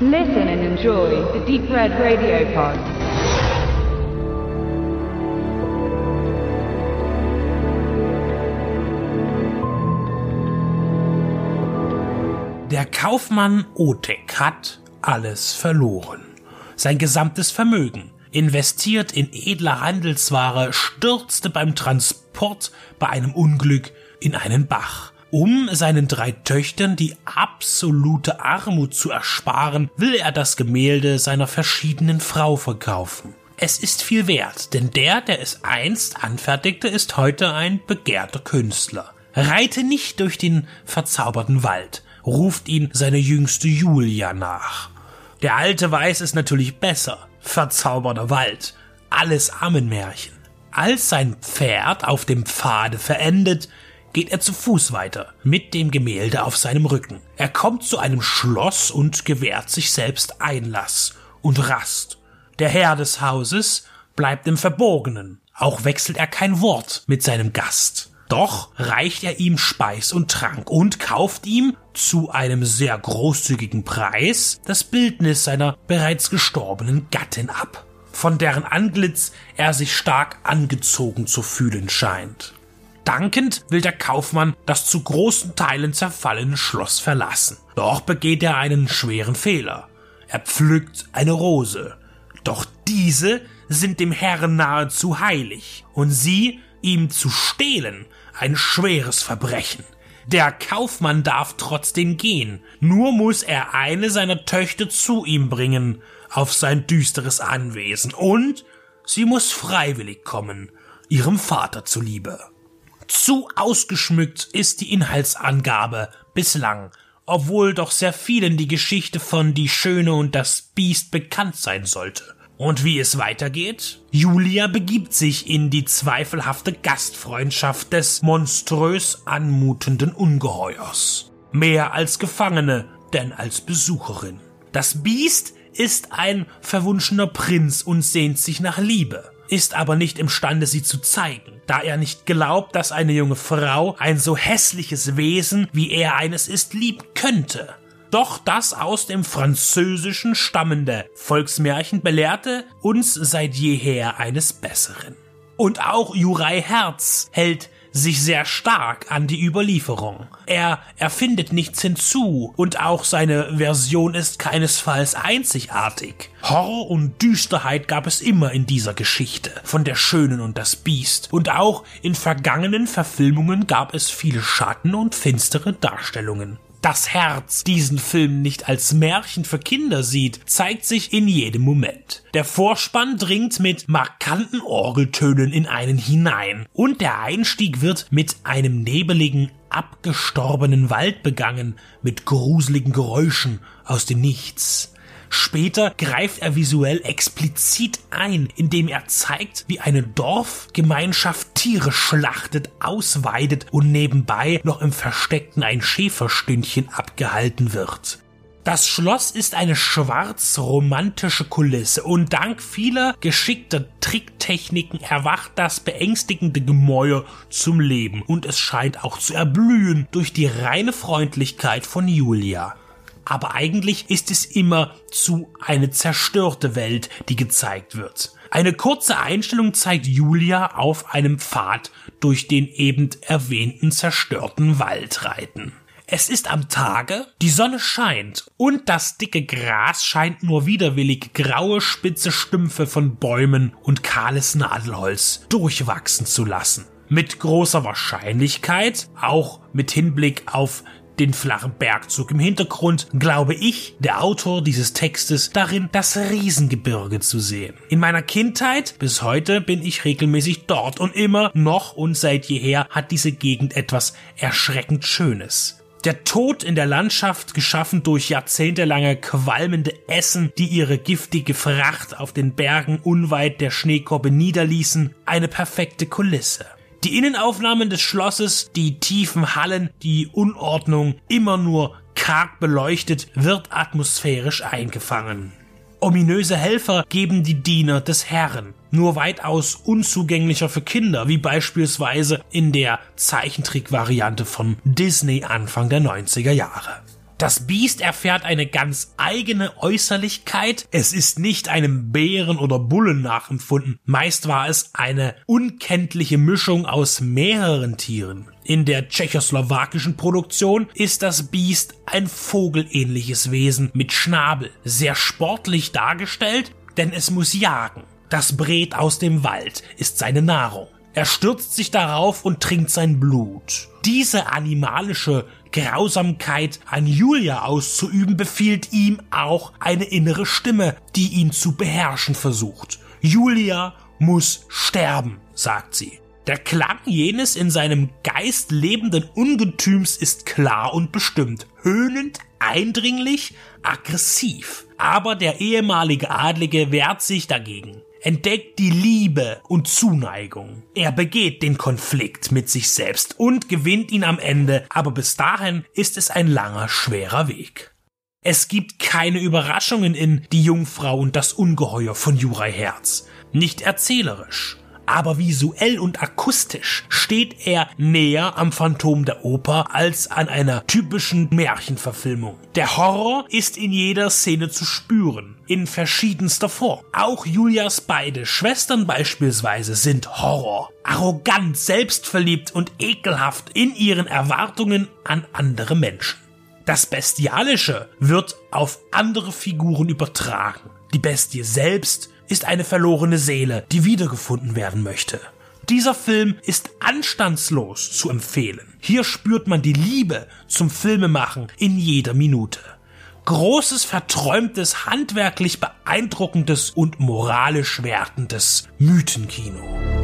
Listen and enjoy the Deep Red Radio Pod. Der Kaufmann Otek hat alles verloren. Sein gesamtes Vermögen, investiert in edle Handelsware, stürzte beim Transport bei einem Unglück in einen Bach. Um seinen drei Töchtern die absolute Armut zu ersparen, will er das Gemälde seiner verschiedenen Frau verkaufen. Es ist viel wert, denn der, der es einst anfertigte, ist heute ein begehrter Künstler. Reite nicht durch den verzauberten Wald, ruft ihn seine jüngste Julia nach. Der Alte weiß es natürlich besser. Verzauberter Wald. Alles Ammenmärchen. Als sein Pferd auf dem Pfade verendet, geht er zu Fuß weiter, mit dem Gemälde auf seinem Rücken. Er kommt zu einem Schloss und gewährt sich selbst Einlass und Rast. Der Herr des Hauses bleibt im Verborgenen. Auch wechselt er kein Wort mit seinem Gast. Doch reicht er ihm Speis und Trank und kauft ihm zu einem sehr großzügigen Preis das Bildnis seiner bereits gestorbenen Gattin ab, von deren Antlitz er sich stark angezogen zu fühlen scheint. Dankend will der Kaufmann das zu großen Teilen zerfallene Schloss verlassen. Doch begeht er einen schweren Fehler. Er pflückt eine Rose. Doch diese sind dem Herrn nahezu heilig, und sie ihm zu stehlen ein schweres Verbrechen. Der Kaufmann darf trotzdem gehen, nur muss er eine seiner Töchter zu ihm bringen auf sein düsteres Anwesen, und sie muss freiwillig kommen, ihrem Vater zuliebe. Zu ausgeschmückt ist die Inhaltsangabe bislang, obwohl doch sehr vielen die Geschichte von Die Schöne und das Biest bekannt sein sollte. Und wie es weitergeht? Julia begibt sich in die zweifelhafte Gastfreundschaft des monströs anmutenden Ungeheuers. Mehr als Gefangene, denn als Besucherin. Das Biest ist ein verwunschener Prinz und sehnt sich nach Liebe, ist aber nicht imstande, sie zu zeigen, da er nicht glaubt, dass eine junge Frau ein so hässliches Wesen, wie er eines ist, lieben könnte. Doch das aus dem Französischen stammende Volksmärchen belehrte uns seit jeher eines Besseren. Und auch Jurei Herz hält sich sehr stark an die Überlieferung. Er erfindet nichts hinzu und auch seine Version ist keinesfalls einzigartig. Horror und Düsterheit gab es immer in dieser Geschichte von der Schönen und das Biest und auch in vergangenen Verfilmungen gab es viele Schatten und finstere Darstellungen das Herz diesen Film nicht als Märchen für Kinder sieht, zeigt sich in jedem Moment. Der Vorspann dringt mit markanten Orgeltönen in einen hinein und der Einstieg wird mit einem nebeligen, abgestorbenen Wald begangen, mit gruseligen Geräuschen aus dem Nichts. Später greift er visuell explizit ein, indem er zeigt, wie eine Dorfgemeinschaft Tiere schlachtet, ausweidet und nebenbei noch im Versteckten ein Schäferstündchen abgehalten wird. Das Schloss ist eine schwarz-romantische Kulisse und dank vieler geschickter Tricktechniken erwacht das beängstigende Gemäuer zum Leben und es scheint auch zu erblühen durch die reine Freundlichkeit von Julia aber eigentlich ist es immer zu eine zerstörte Welt, die gezeigt wird. Eine kurze Einstellung zeigt Julia auf einem Pfad durch den eben erwähnten zerstörten Wald reiten. Es ist am Tage, die Sonne scheint und das dicke Gras scheint nur widerwillig graue spitze Stümpfe von Bäumen und kahles Nadelholz durchwachsen zu lassen. Mit großer Wahrscheinlichkeit, auch mit Hinblick auf den flachen Bergzug im Hintergrund, glaube ich, der Autor dieses Textes darin, das Riesengebirge zu sehen. In meiner Kindheit bis heute bin ich regelmäßig dort und immer noch und seit jeher hat diese Gegend etwas erschreckend Schönes. Der Tod in der Landschaft, geschaffen durch jahrzehntelange qualmende Essen, die ihre giftige Fracht auf den Bergen unweit der Schneekoppe niederließen, eine perfekte Kulisse. Die Innenaufnahmen des Schlosses, die tiefen Hallen, die Unordnung, immer nur karg beleuchtet, wird atmosphärisch eingefangen. Ominöse Helfer geben die Diener des Herrn, nur weitaus unzugänglicher für Kinder, wie beispielsweise in der Zeichentrickvariante von Disney Anfang der 90er Jahre. Das Biest erfährt eine ganz eigene Äußerlichkeit. Es ist nicht einem Bären oder Bullen nachempfunden. Meist war es eine unkenntliche Mischung aus mehreren Tieren. In der tschechoslowakischen Produktion ist das Biest ein vogelähnliches Wesen mit Schnabel, sehr sportlich dargestellt, denn es muss jagen. Das Bret aus dem Wald ist seine Nahrung. Er stürzt sich darauf und trinkt sein Blut. Diese animalische Grausamkeit an Julia auszuüben, befiehlt ihm auch eine innere Stimme, die ihn zu beherrschen versucht. Julia muss sterben, sagt sie. Der Klang jenes in seinem Geist lebenden Ungetüms ist klar und bestimmt, höhnend, eindringlich, aggressiv. Aber der ehemalige Adlige wehrt sich dagegen entdeckt die Liebe und Zuneigung. Er begeht den Konflikt mit sich selbst und gewinnt ihn am Ende, aber bis dahin ist es ein langer, schwerer Weg. Es gibt keine Überraschungen in Die Jungfrau und das Ungeheuer von Jurei Herz. Nicht erzählerisch aber visuell und akustisch steht er näher am Phantom der Oper als an einer typischen Märchenverfilmung. Der Horror ist in jeder Szene zu spüren, in verschiedenster Form. Auch Julias beide Schwestern beispielsweise sind Horror. Arrogant, selbstverliebt und ekelhaft in ihren Erwartungen an andere Menschen. Das Bestialische wird auf andere Figuren übertragen. Die Bestie selbst ist eine verlorene Seele, die wiedergefunden werden möchte. Dieser Film ist anstandslos zu empfehlen. Hier spürt man die Liebe zum Filmemachen in jeder Minute. Großes, verträumtes, handwerklich beeindruckendes und moralisch wertendes Mythenkino.